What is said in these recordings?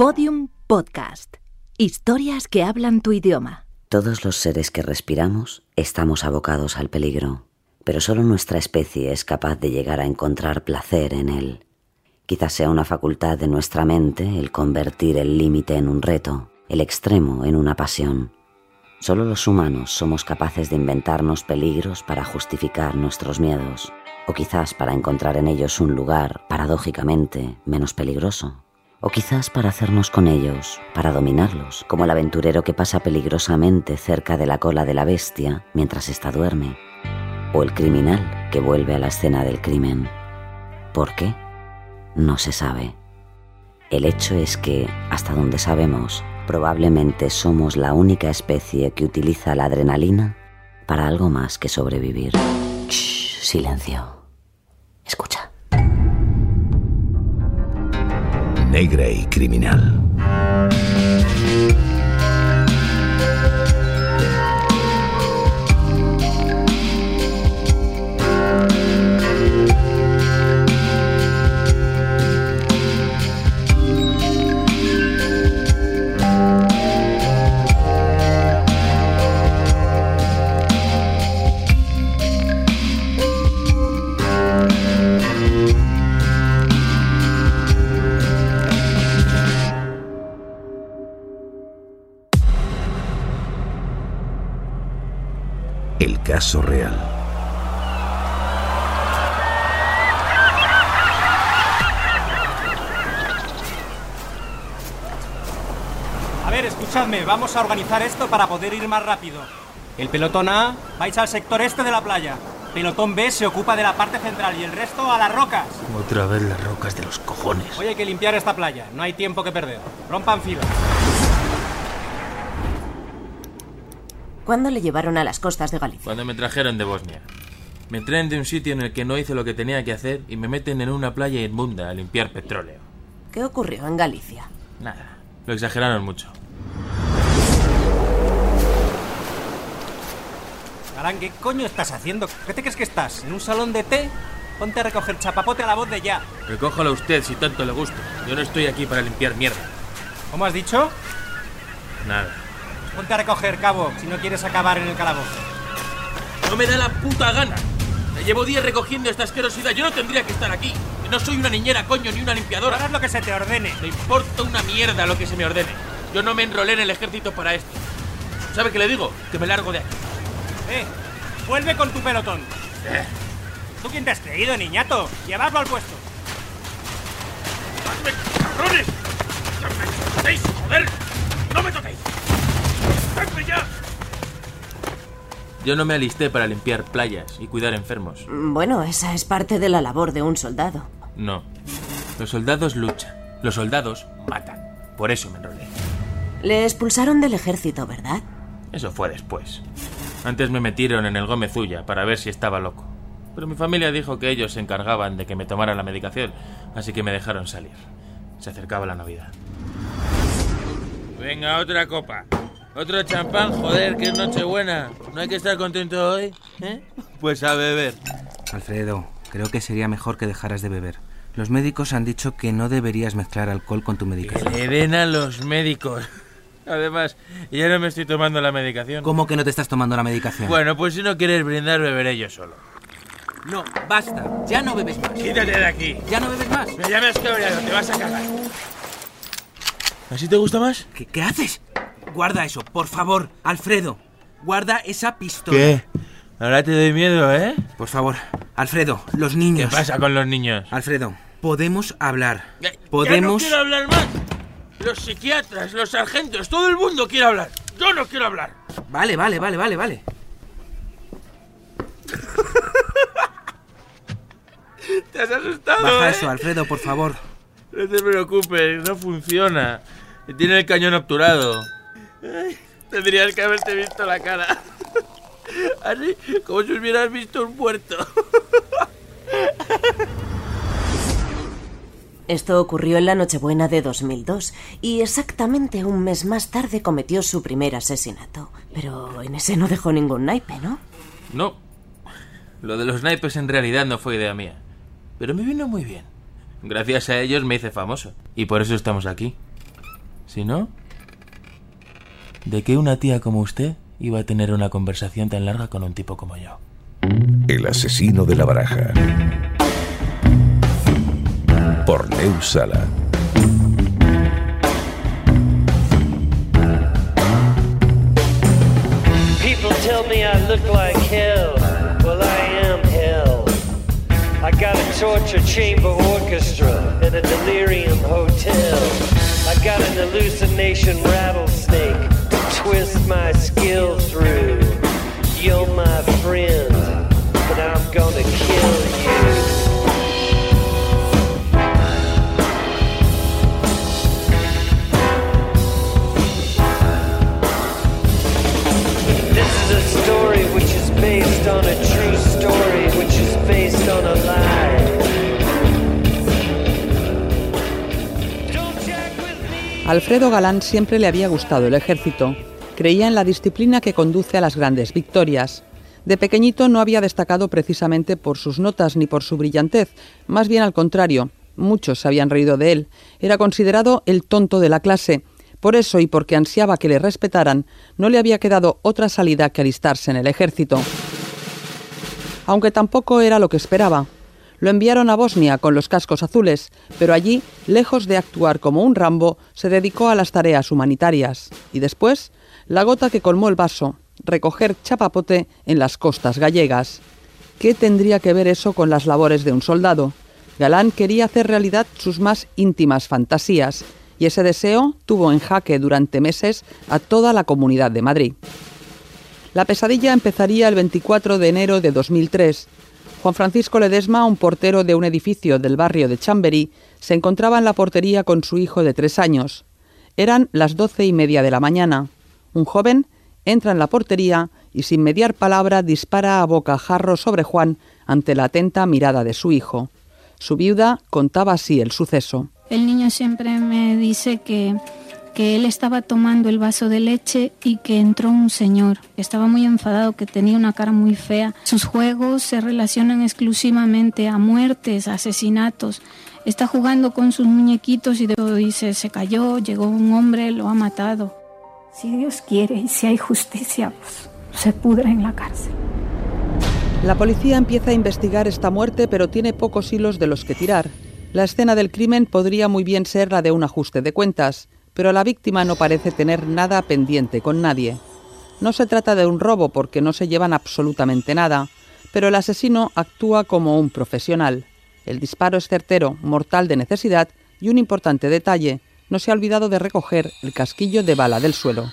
Podium Podcast. Historias que hablan tu idioma. Todos los seres que respiramos estamos abocados al peligro, pero solo nuestra especie es capaz de llegar a encontrar placer en él. Quizás sea una facultad de nuestra mente el convertir el límite en un reto, el extremo en una pasión. Solo los humanos somos capaces de inventarnos peligros para justificar nuestros miedos, o quizás para encontrar en ellos un lugar, paradójicamente, menos peligroso. O quizás para hacernos con ellos, para dominarlos, como el aventurero que pasa peligrosamente cerca de la cola de la bestia mientras ésta duerme. O el criminal que vuelve a la escena del crimen. ¿Por qué? No se sabe. El hecho es que, hasta donde sabemos, probablemente somos la única especie que utiliza la adrenalina para algo más que sobrevivir. Shh, silencio. Escucha. Negra y criminal. Caso real. A ver, escuchadme, vamos a organizar esto para poder ir más rápido. El pelotón A vais al sector este de la playa. Pelotón B se ocupa de la parte central y el resto a las rocas. Otra vez las rocas de los cojones. Hoy hay que limpiar esta playa, no hay tiempo que perder. Rompan fila. ¿Cuándo le llevaron a las costas de Galicia? Cuando me trajeron de Bosnia. Me traen de un sitio en el que no hice lo que tenía que hacer y me meten en una playa inmunda a limpiar petróleo. ¿Qué ocurrió en Galicia? Nada, lo exageraron mucho. Galán, ¿qué coño estás haciendo? ¿Qué te crees que estás? ¿En un salón de té? Ponte a recoger chapapote a la voz de ya. Recójalo usted si tanto le gusta. Yo no estoy aquí para limpiar mierda. ¿Cómo has dicho? Nada. Ponte a recoger, cabo, si no quieres acabar en el calabozo. No me da la puta gana. Me llevo días recogiendo esta asquerosidad. Yo no tendría que estar aquí. No soy una niñera, coño, ni una limpiadora. Harás lo que se te ordene. Me importa una mierda lo que se me ordene. Yo no me enrolé en el ejército para esto. ¿Sabe qué le digo? Que me largo de aquí. Eh, vuelve con tu pelotón. ¿Tú quién te has creído, niñato? Llevadlo al puesto. ¡Hazme, cabrones! ¡No me toquéis, joder! ¡No me toquéis! ¡Dejadme ya! Yo no me alisté para limpiar playas y cuidar enfermos. Bueno, esa es parte de la labor de un soldado. No. Los soldados luchan. Los soldados matan. Por eso me enrolé. Le expulsaron del ejército, ¿verdad? Eso fue después. Antes me metieron en el Gómez Ulla para ver si estaba loco. Pero mi familia dijo que ellos se encargaban de que me tomara la medicación, así que me dejaron salir. Se acercaba la Navidad. Venga, otra copa. Otro champán, joder, que es Nochebuena. ¿No hay que estar contento hoy? ¿Eh? Pues a beber. Alfredo, creo que sería mejor que dejaras de beber. Los médicos han dicho que no deberías mezclar alcohol con tu Que medicación. le den a los médicos. Además, ya no me estoy tomando la medicación. ¿Cómo que no te estás tomando la medicación? Bueno, pues si no quieres brindar, beberé yo solo. no, basta. Ya no bebes más. Quítate de aquí. Ya no bebes más. Me llamas cabreado, te vas a cagar. ¿Así te gusta más? ¿Qué, qué haces? Guarda eso, por favor, Alfredo. Guarda esa pistola. Ahora te doy miedo, ¿eh? Por favor, Alfredo, los ¿Qué niños. pasa con los niños? Alfredo, podemos hablar. Ya- Ya no Podemos. quiero hablar más. Los psiquiatras, los sargentos, todo el mundo quiere hablar. Yo no quiero hablar. Vale, vale, vale, vale, vale. ¿Te has asustado? Baja ¿eh? eso, Alfredo, por favor. No te preocupes, no funciona. Tiene el cañón obturado. Tendrías que haberte visto la cara. Así como si hubieras visto un puerto. Esto ocurrió en la Nochebuena de 2002 y exactamente un mes más tarde cometió su primer asesinato. Pero en ese no dejó ningún naipe, ¿no? No. Lo de los naipes en realidad no fue idea mía. Pero me vino muy bien. Gracias a ellos me hice famoso. Y por eso estamos aquí. Si no, ¿de qué una tía como usted iba a tener una conversación tan larga con un tipo como yo? El asesino de la baraja. Por Neus Sala. People tell me I look like hell. Well, I am hell. I got a torture chamber orchestra and a delirium hotel. I got an hallucination rattlesnake twist my skill through. You're my friend, but I'm gonna kill you. This is a story which is based on a true story, which is based on a lie. Alfredo Galán siempre le había gustado el ejército. Creía en la disciplina que conduce a las grandes victorias. De pequeñito no había destacado precisamente por sus notas ni por su brillantez, más bien al contrario. Muchos se habían reído de él. Era considerado el tonto de la clase. Por eso y porque ansiaba que le respetaran, no le había quedado otra salida que alistarse en el ejército. Aunque tampoco era lo que esperaba. Lo enviaron a Bosnia con los cascos azules, pero allí, lejos de actuar como un Rambo, se dedicó a las tareas humanitarias. Y después, la gota que colmó el vaso, recoger chapapote en las costas gallegas. ¿Qué tendría que ver eso con las labores de un soldado? Galán quería hacer realidad sus más íntimas fantasías, y ese deseo tuvo en jaque durante meses a toda la comunidad de Madrid. La pesadilla empezaría el 24 de enero de 2003. Juan Francisco Ledesma, un portero de un edificio del barrio de Chamberí, se encontraba en la portería con su hijo de tres años. Eran las doce y media de la mañana. Un joven entra en la portería y sin mediar palabra dispara a bocajarro sobre Juan ante la atenta mirada de su hijo. Su viuda contaba así el suceso. El niño siempre me dice que, que él estaba tomando el vaso de leche y que entró un señor. Estaba muy enfadado, que tenía una cara muy fea. Sus juegos se relacionan exclusivamente a muertes, a asesinatos. Está jugando con sus muñequitos y de dice, se cayó, llegó un hombre, lo ha matado. Si Dios quiere y si hay justicia, pues se pudra en la cárcel. La policía empieza a investigar esta muerte, pero tiene pocos hilos de los que tirar. La escena del crimen podría muy bien ser la de un ajuste de cuentas, pero la víctima no parece tener nada pendiente con nadie. No se trata de un robo porque no se llevan absolutamente nada, pero el asesino actúa como un profesional. El disparo es certero, mortal de necesidad y un importante detalle, no se ha olvidado de recoger el casquillo de bala del suelo.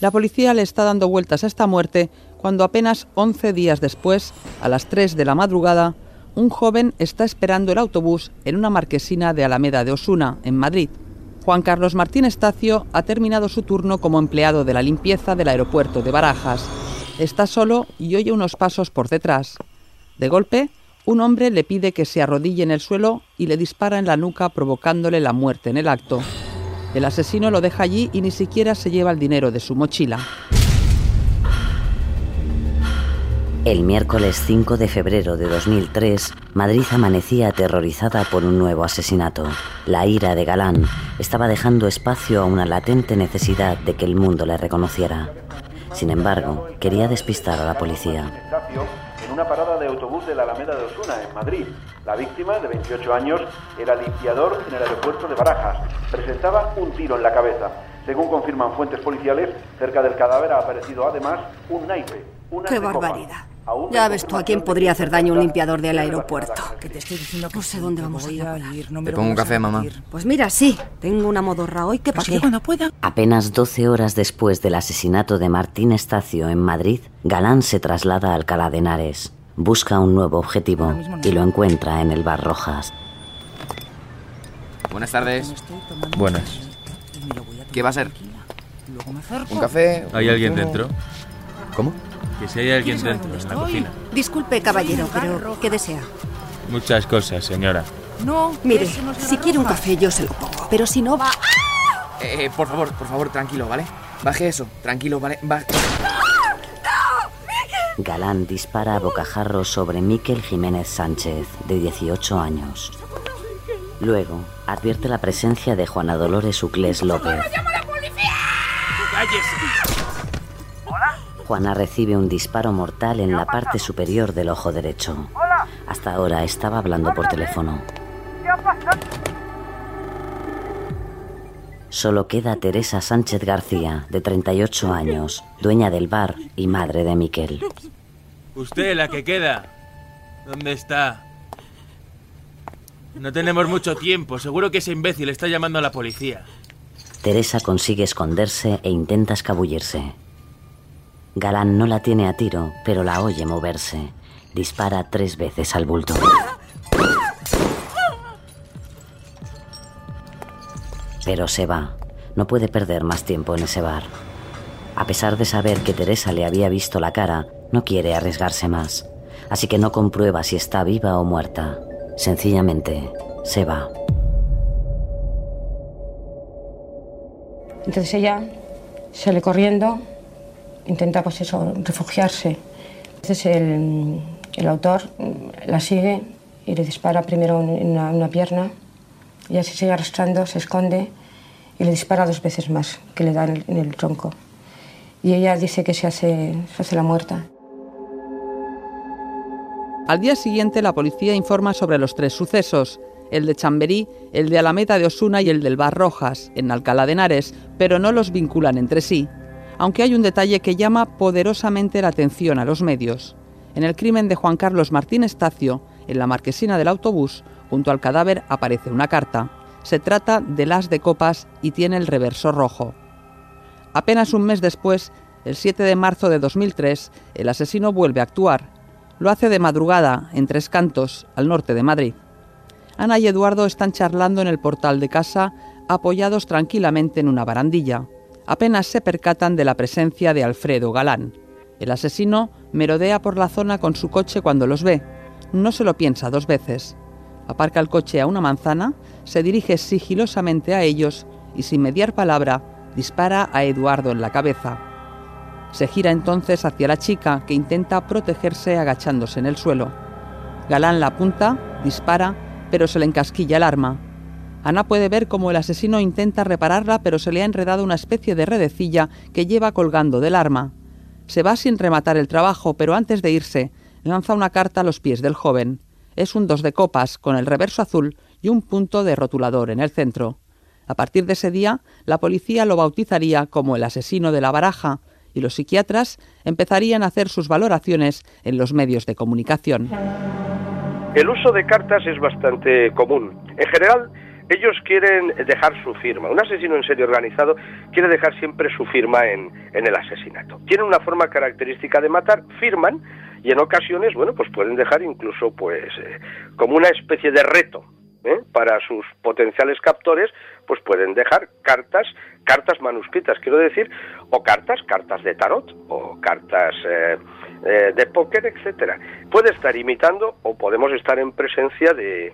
La policía le está dando vueltas a esta muerte cuando apenas 11 días después, a las 3 de la madrugada, un joven está esperando el autobús en una marquesina de Alameda de Osuna, en Madrid. Juan Carlos Martín Estacio ha terminado su turno como empleado de la limpieza del aeropuerto de Barajas. Está solo y oye unos pasos por detrás. De golpe, un hombre le pide que se arrodille en el suelo y le dispara en la nuca provocándole la muerte en el acto. El asesino lo deja allí y ni siquiera se lleva el dinero de su mochila. El miércoles 5 de febrero de 2003, Madrid amanecía aterrorizada por un nuevo asesinato. La ira de Galán estaba dejando espacio a una latente necesidad de que el mundo le reconociera. Sin embargo, quería despistar a la policía. En una parada de la Alameda de Osuna, en Madrid. La víctima, de 28 años, era limpiador en el aeropuerto de Barajas. Presentaba un tiro en la cabeza. Según confirman fuentes policiales, cerca del cadáver ha aparecido además un naipe. Una ¡Qué barbaridad! Aún Ya ves tú a quién podría hacer daño un limpiador del aeropuerto. Que te estoy diciendo que no sé dónde vamos a ir a ir. Te pongo un café, mamá. Pues mira, sí, tengo una modorra hoy que para qué. pueda. Apenas 12 horas después del asesinato de Martín Estacio en Madrid, Galán se traslada a Alcalá de Henares. Busca un nuevo objetivo y lo encuentra en el bar Rojas. Buenas tardes. Buenas. ¿Qué va a ser? ¿Un café? ¿Hay alguien dentro? ¿Cómo? Que si hay alguien dentro, en la cocina. Disculpe, caballero, pero ¿qué desea? Muchas cosas, señora. No. Mire, si quiere un café yo se lo pongo, pero si no va... Eh, por favor, por favor, tranquilo, ¿vale? Baje eso, tranquilo, ¿vale? Ba- Galán dispara a bocajarro sobre Miquel Jiménez Sánchez, de 18 años. Luego, advierte la presencia de Juana Dolores Uclés López. Juana recibe un disparo mortal en la parte superior del ojo derecho. Hasta ahora estaba hablando por teléfono. Solo queda Teresa Sánchez García, de 38 años, dueña del bar y madre de Miquel. Usted, la que queda. ¿Dónde está? No tenemos mucho tiempo. Seguro que ese imbécil está llamando a la policía. Teresa consigue esconderse e intenta escabullirse. Galán no la tiene a tiro, pero la oye moverse. Dispara tres veces al bulto. Pero se va. No puede perder más tiempo en ese bar. A pesar de saber que Teresa le había visto la cara, no quiere arriesgarse más. Así que no comprueba si está viva o muerta. Sencillamente, se va. Entonces ella sale corriendo intenta pues eso, refugiarse. Entonces el, el autor la sigue y le dispara primero en una, una pierna, y así sigue arrastrando, se esconde y le dispara dos veces más, que le da en el, tronco. Y ella dice que se hace, se hace la muerta. Al día siguiente la policía informa sobre los tres sucesos, el de Chamberí, el de Alameda de Osuna y el del Bar Rojas, en Alcalá de Henares, pero no los vinculan entre sí aunque hay un detalle que llama poderosamente la atención a los medios. En el crimen de Juan Carlos Martín Estacio, en la marquesina del autobús, junto al cadáver aparece una carta. Se trata de las de copas y tiene el reverso rojo. Apenas un mes después, el 7 de marzo de 2003, el asesino vuelve a actuar. Lo hace de madrugada, en Tres Cantos, al norte de Madrid. Ana y Eduardo están charlando en el portal de casa, apoyados tranquilamente en una barandilla apenas se percatan de la presencia de Alfredo Galán. El asesino merodea por la zona con su coche cuando los ve. No se lo piensa dos veces. Aparca el coche a una manzana, se dirige sigilosamente a ellos y sin mediar palabra dispara a Eduardo en la cabeza. Se gira entonces hacia la chica que intenta protegerse agachándose en el suelo. Galán la apunta, dispara, pero se le encasquilla el arma. Ana puede ver cómo el asesino intenta repararla, pero se le ha enredado una especie de redecilla que lleva colgando del arma. Se va sin rematar el trabajo, pero antes de irse, lanza una carta a los pies del joven. Es un dos de copas, con el reverso azul y un punto de rotulador en el centro. A partir de ese día, la policía lo bautizaría como el asesino de la baraja, y los psiquiatras empezarían a hacer sus valoraciones en los medios de comunicación. El uso de cartas es bastante común. En general, ellos quieren dejar su firma. Un asesino en serie organizado quiere dejar siempre su firma en, el asesinato. Tienen una forma característica de matar, firman y en ocasiones, bueno, pues pueden dejar incluso, pues, eh, como una especie de reto ¿eh? para sus potenciales captores, pues pueden dejar cartas, cartas manuscritas, quiero decir, o cartas, cartas de tarot, o cartas eh, de póker, etcétera. Puede estar imitando o podemos estar en presencia de,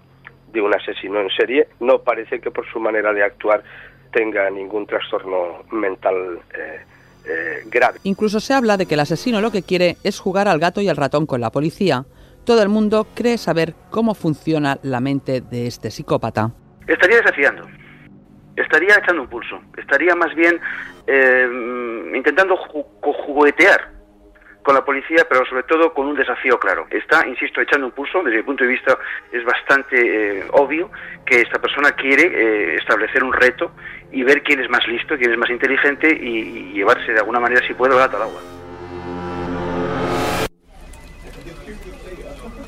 de un asesino en serie, no parece que por su manera de actuar tenga ningún trastorno mental eh, eh, grave. Incluso se habla de que el asesino lo que quiere es jugar al gato y al ratón con la policía. Todo el mundo cree saber cómo funciona la mente de este psicópata. Estaría desafiando, estaría echando un pulso, estaría más bien eh, intentando juguetear con la policía, pero sobre todo con un desafío claro. Está, insisto, echando un pulso, desde mi punto de vista es bastante eh, obvio que esta persona quiere eh, establecer un reto y ver quién es más listo, quién es más inteligente y, llevarse de alguna manera, si puede, al agua.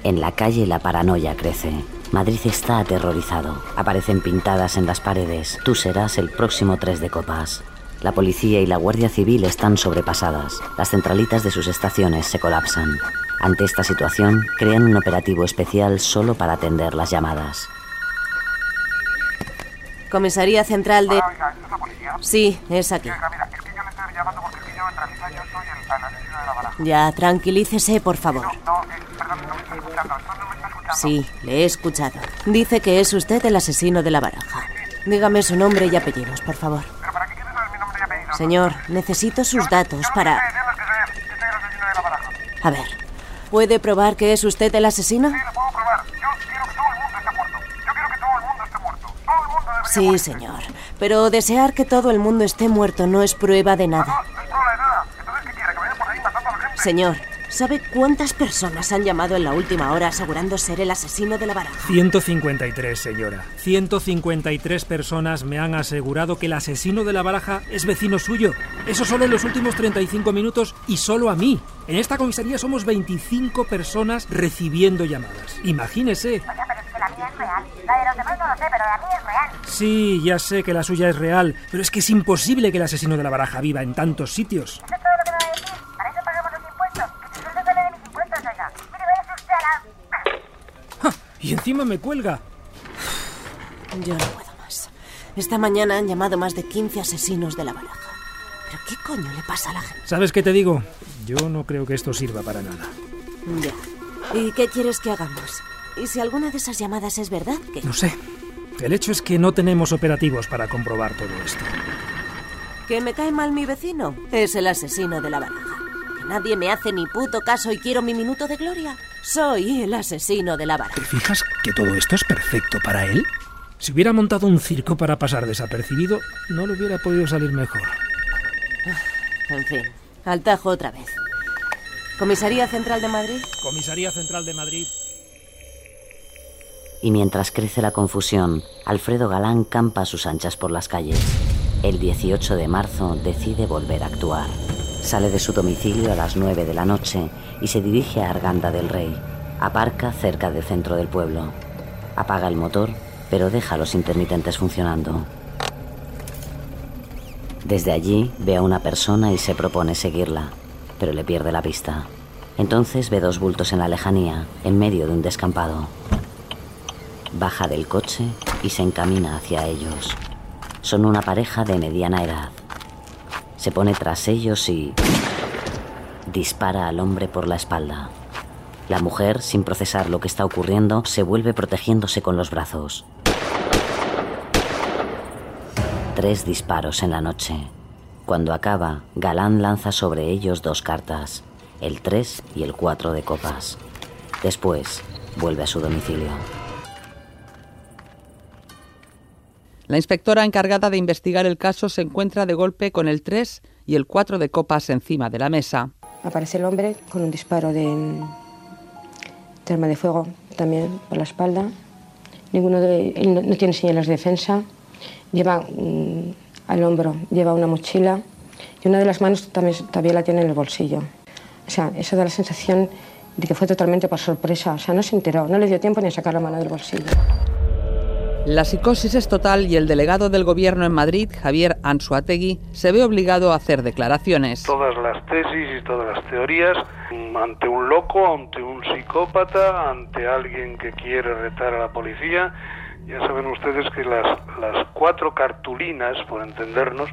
En la calle la paranoia crece. Madrid está aterrorizado. Aparecen pintadas en las paredes. Tú serás el próximo tres de copas. La policía y la Guardia Civil están sobrepasadas. Las centralitas de sus estaciones se colapsan. Ante esta situación, crean un operativo especial solo para atender las llamadas. Comisaría Central de... Sí, es aquí. Ya, tranquilícese, por favor. Sí, le he escuchado. Dice que es usted el asesino de la baraja. Dígame su nombre y apellidos, por favor. Señor, necesito sus datos para... A ver, ¿puede probar que es usted el asesino? Sí, señor. Pero desear que todo el mundo esté muerto no es prueba de nada. Señor, ¿sabe cuántas personas han llamado en la última hora asegurando ser el asesino de la baraja? 153, señora. 153 personas me han asegurado que el asesino de la baraja es vecino suyo. Eso solo en los últimos 35 minutos y solo a mí. En esta comisaría somos 25 personas recibiendo llamadas. Imagínese. Sí, ya sé que la suya es real, pero es que es imposible que el asesino de la baraja viva en tantos sitios. Y encima me cuelga. Yo no puedo más. Esta mañana han llamado más de 15 asesinos de la baraja. ¿Pero qué coño le pasa a la gente? ¿Sabes qué te digo? Yo no creo que esto sirva para nada. Ya. ¿Y qué quieres que hagamos? ¿Y si alguna de esas llamadas es verdad? ¿qué? No sé. El hecho es que no tenemos operativos para comprobar todo esto. ¿Que me cae mal mi vecino? Es el asesino de la baraja. ¿Que nadie me hace ni puto caso y quiero mi minuto de gloria? Soy el asesino de la baraja. ¿Te fijas que todo esto es perfecto para él? Si hubiera montado un circo para pasar desapercibido, no le hubiera podido salir mejor. En fin, al tajo otra vez. ¿Comisaría Central de Madrid? Comisaría Central de Madrid. Y mientras crece la confusión, Alfredo Galán campa a sus anchas por las calles. El 18 de marzo decide volver a actuar. Sale de su domicilio a las 9 de la noche y se dirige a Arganda del Rey. Aparca cerca del centro del pueblo. Apaga el motor, pero deja los intermitentes funcionando. Desde allí ve a una persona y se propone seguirla, pero le pierde la vista. Entonces ve dos bultos en la lejanía, en medio de un descampado. Baja del coche y se encamina hacia ellos. Son una pareja de mediana edad. Se pone tras ellos y dispara al hombre por la espalda. La mujer, sin procesar lo que está ocurriendo, se vuelve protegiéndose con los brazos. Tres disparos en la noche. Cuando acaba, Galán lanza sobre ellos dos cartas, el 3 y el 4 de copas. Después, vuelve a su domicilio. La inspectora encargada de investigar el caso se encuentra de golpe con el 3 y el 4 de copas encima de la mesa. Aparece el hombre con un disparo de, arma de fuego también por la espalda. Ninguno no tiene señales de defensa. Lleva mm, al hombro, lleva una mochila y una de las manos también, todavía la tiene en el bolsillo. O sea, eso da la sensación de que fue totalmente por sorpresa. O sea, no se enteró, no le dio tiempo ni a sacar la mano del bolsillo. La psicosis es total y el delegado del gobierno en Madrid, Javier Ansuategui, se ve obligado a hacer declaraciones. Todas las tesis y todas las teorías mm, ante un loco, ante un psicópata, ante alguien que quiere retar a la policía. Ya saben ustedes que las, las cuatro cartulinas, por entendernos,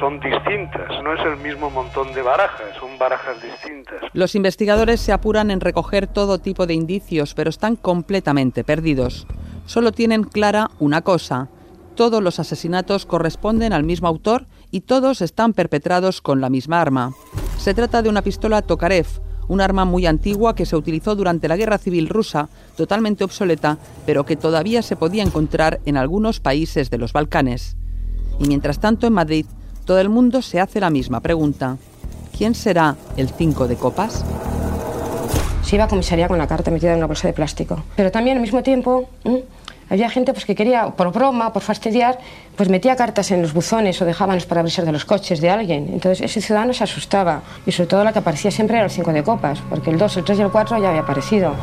son distintas. No es el mismo montón de barajas, son barajas distintas. Los investigadores se apuran en recoger todo tipo de indicios, pero están completamente perdidos. Solo tienen clara una cosa. Todos los asesinatos corresponden al mismo autor y todos están perpetrados con la misma arma. Se trata de una pistola Tokarev, un arma muy antigua que se utilizó durante la Guerra Civil rusa, totalmente obsoleta, pero que todavía se podía encontrar en algunos países de los Balcanes. Y mientras tanto en Madrid, todo el mundo se hace la misma pregunta. ¿Quién será el 5 de copas? Iba a comisaría con la carta metida en una bolsa de plástico. Pero también al mismo tiempo había gente pues, que quería, por broma, por fastidiar, pues metía cartas en los buzones o dejaban los parabrisas de los coches de alguien. Entonces ese ciudadano se asustaba. Y sobre todo la que aparecía siempre era el 5 de copas, porque el 2, el 3 y el 4 ya había aparecido.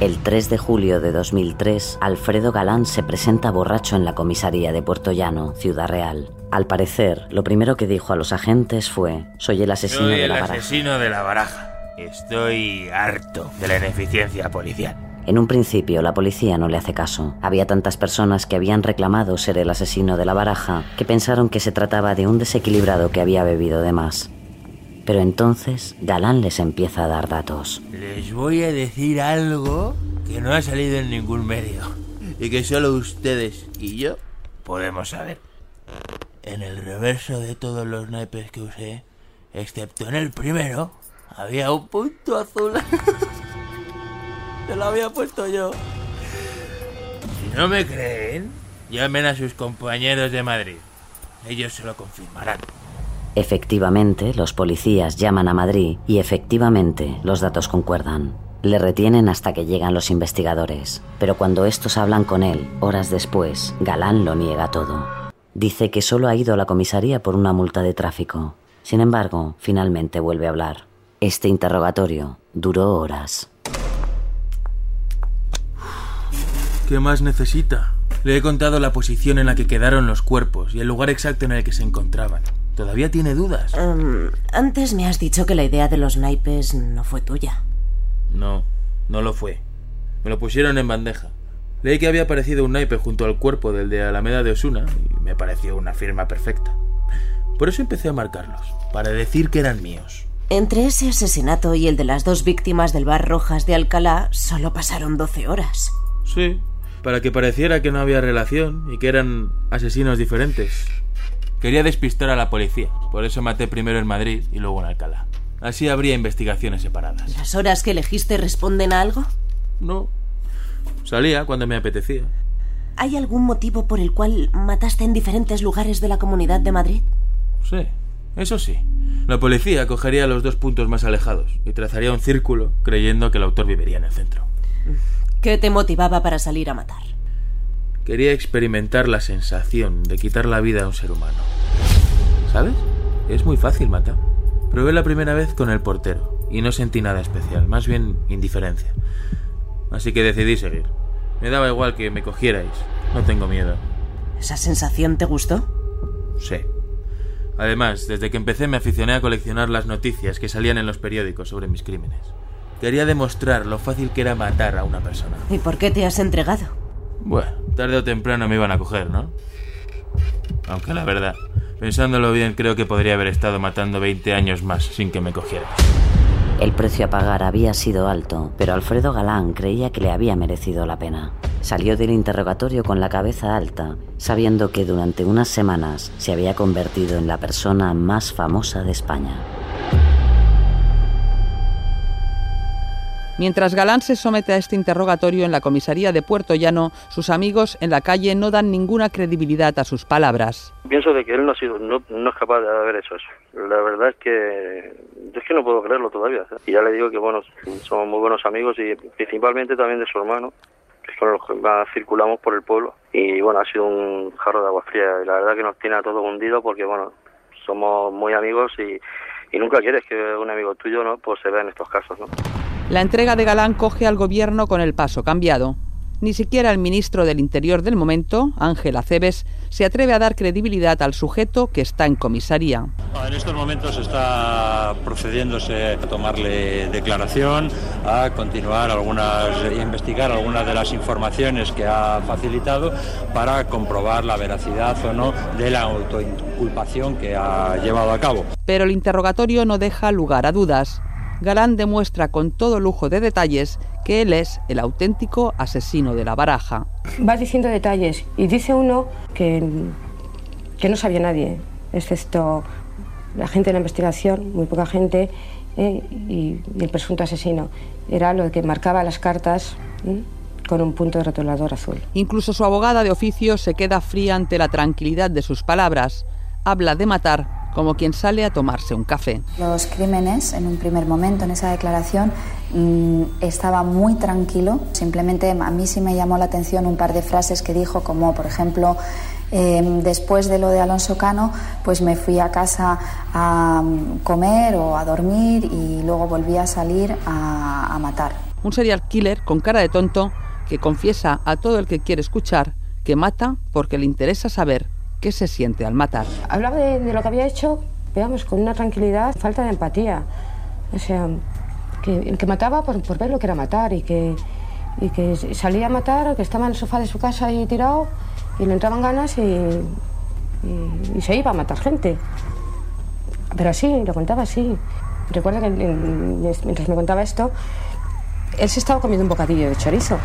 El 3 de julio de 2003, Alfredo Galán se presenta borracho en la comisaría de Puerto Llano, Ciudad Real. Al parecer, lo primero que dijo a los agentes fue: Soy el asesino Soy de el la baraja. asesino de la baraja. Estoy harto de la ineficiencia policial. En un principio, la policía no le hace caso. Había tantas personas que habían reclamado ser el asesino de la baraja que pensaron que se trataba de un desequilibrado que había bebido de más. Pero entonces, Galán les empieza a dar datos. Les voy a decir algo que no ha salido en ningún medio y que solo ustedes y yo podemos saber. En el reverso de todos los naipes que usé, excepto en el primero, había un punto azul. Se lo había puesto yo. Si no me creen, llamen a sus compañeros de Madrid. Ellos se lo confirmarán. Efectivamente, los policías llaman a Madrid y efectivamente los datos concuerdan. Le retienen hasta que llegan los investigadores, pero cuando estos hablan con él, horas después, Galán lo niega todo. Dice que solo ha ido a la comisaría por una multa de tráfico. Sin embargo, finalmente vuelve a hablar. Este interrogatorio duró horas. ¿Qué más necesita? Le he contado la posición en la que quedaron los cuerpos y el lugar exacto en el que se encontraban. ¿Todavía tiene dudas? Um, antes me has dicho que la idea de los naipes no fue tuya. No, no lo fue. Me lo pusieron en bandeja. Leí que había aparecido un naipe junto al cuerpo del de Alameda de Osuna y me pareció una firma perfecta. Por eso empecé a marcarlos, para decir que eran míos. Entre ese asesinato y el de las dos víctimas del bar Rojas de Alcalá solo pasaron 12 horas. Sí, para que pareciera que no había relación y que eran asesinos diferentes. Quería despistar a la policía, por eso maté primero en Madrid y luego en Alcalá. Así habría investigaciones separadas. ¿Las horas que elegiste responden a algo? No. Salía cuando me apetecía. ¿Hay algún motivo por el cual mataste en diferentes lugares de la comunidad de Madrid? Sí, eso sí. La policía cogería los dos puntos más alejados y trazaría un círculo creyendo que el autor viviría en el centro. ¿Qué te motivaba para salir a matar? Quería experimentar la sensación de quitar la vida a un ser humano. ¿Sabes? Es muy fácil matar. Probé la primera vez con el portero y no sentí nada especial, más bien indiferencia. Así que decidí seguir. Me daba igual que me cogierais. No tengo miedo. ¿Esa sensación te gustó? Sí. Además, desde que empecé me aficioné a coleccionar las noticias que salían en los periódicos sobre mis crímenes. Quería demostrar lo fácil que era matar a una persona. ¿Y por qué te has entregado? Bueno, tarde o temprano me iban a coger, ¿no? Aunque la verdad, pensándolo bien, creo que podría haber estado matando 20 años más sin que me cogieran. El precio a pagar había sido alto, pero Alfredo Galán creía que le había merecido la pena. Salió del interrogatorio con la cabeza alta, sabiendo que durante unas semanas se había convertido en la persona más famosa de España. Mientras Galán se somete a este interrogatorio en la comisaría de Puerto Llano, sus amigos en la calle no dan ninguna credibilidad a sus palabras. Pienso de que él no ha sido, no, no es capaz de haber hecho eso. La verdad es que es que no puedo creerlo todavía. Y ya le digo que bueno, somos muy buenos amigos y principalmente también de su hermano, que es con los que más circulamos por el pueblo. Y bueno, ha sido un jarro de agua fría y la verdad que nos tiene a todos hundidos porque bueno, somos muy amigos y, y nunca quieres que un amigo tuyo no pues se vea en estos casos, ¿no? La entrega de Galán coge al gobierno con el paso cambiado. Ni siquiera el ministro del Interior del momento, Ángel Aceves, se atreve a dar credibilidad al sujeto que está en comisaría. En estos momentos está procediéndose a tomarle declaración, a continuar algunas, a investigar algunas de las informaciones que ha facilitado para comprobar la veracidad o no de la autoinculpación que ha llevado a cabo. Pero el interrogatorio no deja lugar a dudas. Galán demuestra con todo lujo de detalles que él es el auténtico asesino de la baraja. Va diciendo detalles y dice uno que, que no sabía nadie, excepto la gente de la investigación, muy poca gente, eh, y, y, el presunto asesino. Era lo que marcaba las cartas. ¿eh? con un punto de rotulador azul. Incluso su abogada de oficio se queda fría ante la tranquilidad de sus palabras. Habla de matar como quien sale a tomarse un café. Los crímenes, en un primer momento, en esa declaración, mmm, estaba muy tranquilo. Simplemente a mí sí me llamó la atención un par de frases que dijo, como por ejemplo, eh, después de lo de Alonso Cano, pues me fui a casa a comer o a dormir y luego volví a salir a, a matar. Un serial killer con cara de tonto que confiesa a todo el que quiere escuchar que mata porque le interesa saber qué se siente al matar. Hablaba de, lo que había hecho, veamos, con una tranquilidad, falta de empatía. O sea, que, que mataba por, por, ver lo que era matar y que, y que salía a matar, que estaba en el sofá de su casa ahí tirado y le entraban ganas y, y, y se iba a matar gente. Pero así, lo contaba así. Recuerdo que mientras me contaba esto, él se estaba comiendo un bocadillo de chorizo.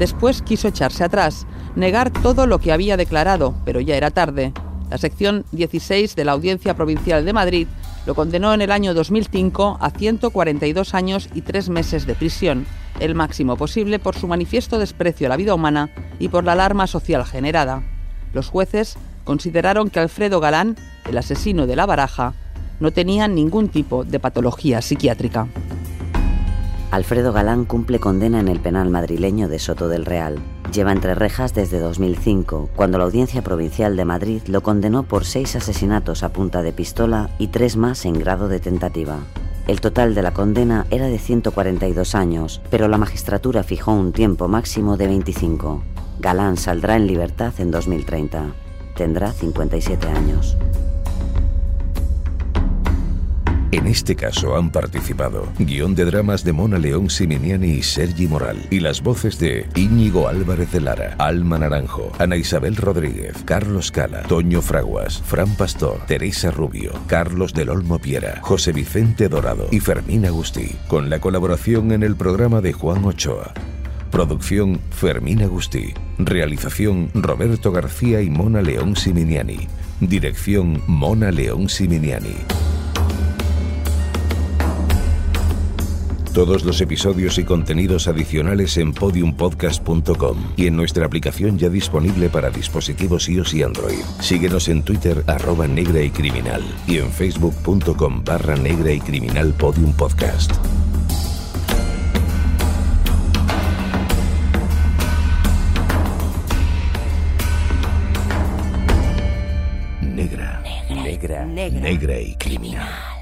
Después quiso echarse atrás, negar todo lo que había declarado, pero ya era tarde. La sección 16 de la Audiencia Provincial de Madrid lo condenó en el año 2005 a 142 años y tres meses de prisión. el máximo posible por su manifiesto desprecio a la vida humana y por la alarma social generada. Los jueces consideraron que Alfredo Galán, el asesino de la baraja, no tenía ningún tipo de patología psiquiátrica. Alfredo Galán cumple condena en el penal madrileño de Soto del Real. Lleva entre rejas desde 2005, cuando la Audiencia Provincial de Madrid lo condenó por seis asesinatos a punta de pistola y tres más en grado de tentativa. El total de la condena era de 142 años, pero la magistratura fijó un tiempo máximo de 25. Galán saldrá en libertad en 2030. Tendrá 57 años. En este caso han participado guion de dramas de Mona León Siminiani y Sergi Moral y las voces de Íñigo Álvarez de Lara, Alma Naranjo, Ana Isabel Rodríguez, Carlos Cala, Toño Fraguas, Fran Pastor, Teresa Rubio, Carlos del Olmo Piera, José Vicente Dorado y Fermín Agustí, con la colaboración en el programa de Juan Ochoa. Producción Fermín Agustí. Realización Roberto García y Mona León Siminiani. Dirección Mona León Siminiani. Todos los episodios y contenidos adicionales en podiumpodcast.com y en nuestra aplicación ya disponible para dispositivos iOS y Android. Síguenos en Twitter arroba negra y criminal y en facebook.com barra negra y criminal podium podcast. Negra. Negra. Negra y criminal.